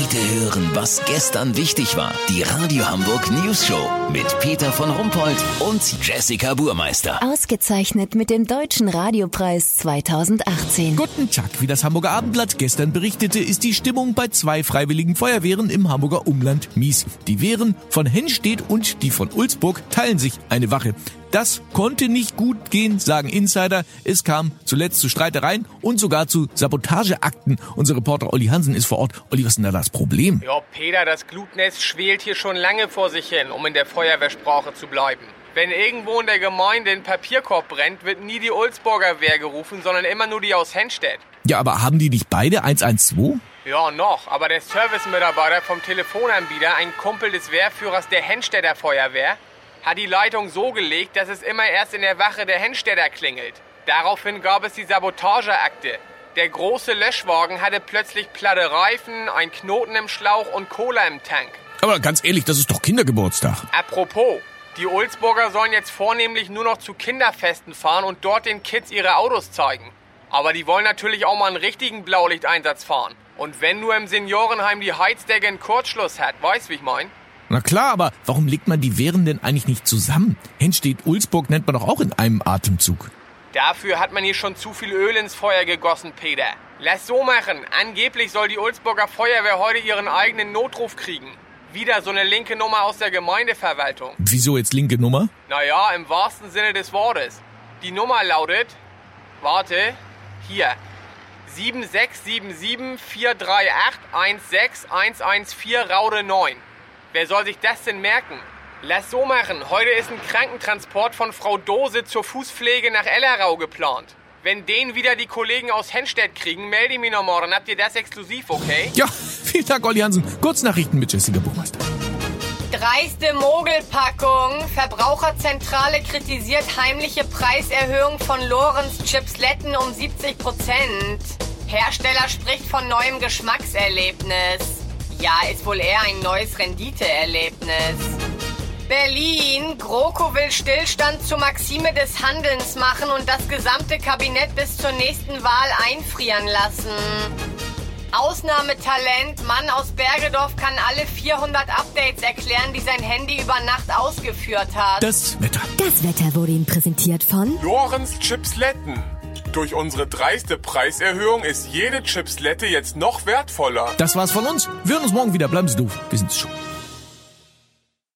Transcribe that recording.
Heute hören, was gestern wichtig war. Die Radio Hamburg News Show mit Peter von Rumpold und Jessica Burmeister. Ausgezeichnet mit dem Deutschen Radiopreis 2018. Guten Tag. Wie das Hamburger Abendblatt gestern berichtete, ist die Stimmung bei zwei freiwilligen Feuerwehren im Hamburger Umland mies. Die Wehren von Hennstedt und die von Ulzburg teilen sich eine Wache. Das konnte nicht gut gehen, sagen Insider. Es kam zuletzt zu Streitereien und sogar zu Sabotageakten. Unser Reporter Olli Hansen ist vor Ort. Olli, was ist denn da das Problem? Ja, Peter, das Glutnest schwelt hier schon lange vor sich hin, um in der Feuerwehrsprache zu bleiben. Wenn irgendwo in der Gemeinde ein Papierkorb brennt, wird nie die Ulzburger Wehr gerufen, sondern immer nur die aus Hennstedt. Ja, aber haben die nicht beide 112? Ja, noch. Aber der Servicemitarbeiter vom Telefonanbieter, ein Kumpel des Wehrführers der Hennstädter Feuerwehr, hat die Leitung so gelegt, dass es immer erst in der Wache der Hennstädter klingelt. Daraufhin gab es die Sabotageakte. Der große Löschwagen hatte plötzlich platte Reifen, ein Knoten im Schlauch und Cola im Tank. Aber ganz ehrlich, das ist doch Kindergeburtstag. Apropos, die Ulzburger sollen jetzt vornehmlich nur noch zu Kinderfesten fahren und dort den Kids ihre Autos zeigen. Aber die wollen natürlich auch mal einen richtigen Blaulichteinsatz fahren. Und wenn nur im Seniorenheim die Heizdecke einen Kurzschluss hat, weißt wie ich mein? Na klar, aber warum legt man die Wehren denn eigentlich nicht zusammen? Hennstedt-Ulzburg nennt man doch auch in einem Atemzug. Dafür hat man hier schon zu viel Öl ins Feuer gegossen, Peter. Lass so machen. Angeblich soll die Ulzburger Feuerwehr heute ihren eigenen Notruf kriegen. Wieder so eine linke Nummer aus der Gemeindeverwaltung. Wieso jetzt linke Nummer? Naja, im wahrsten Sinne des Wortes. Die Nummer lautet, warte, hier, 7677 438 16114 Raude 9. Wer soll sich das denn merken? Lass so machen. Heute ist ein Krankentransport von Frau Dose zur Fußpflege nach Ellerau geplant. Wenn den wieder die Kollegen aus Hennstedt kriegen, melde ich mich noch morgen. Habt ihr das exklusiv, okay? Ja, vielen Dank, Olli Hansen. Kurznachrichten mit Jessica Buchmeister. Dreiste Mogelpackung. Verbraucherzentrale kritisiert heimliche Preiserhöhung von Lorenz Chipsletten um 70 Prozent. Hersteller spricht von neuem Geschmackserlebnis. Ja, ist wohl eher ein neues Renditeerlebnis. Berlin. GroKo will Stillstand zur Maxime des Handelns machen und das gesamte Kabinett bis zur nächsten Wahl einfrieren lassen. Ausnahmetalent. Mann aus Bergedorf kann alle 400 Updates erklären, die sein Handy über Nacht ausgeführt hat. Das Wetter. Das Wetter wurde Ihnen präsentiert von Lorenz Chipsletten. Durch unsere dreiste Preiserhöhung ist jede Chipslette jetzt noch wertvoller. Das war's von uns. Wir hören uns morgen wieder. Bleiben Sie doof. Wir sind's schon.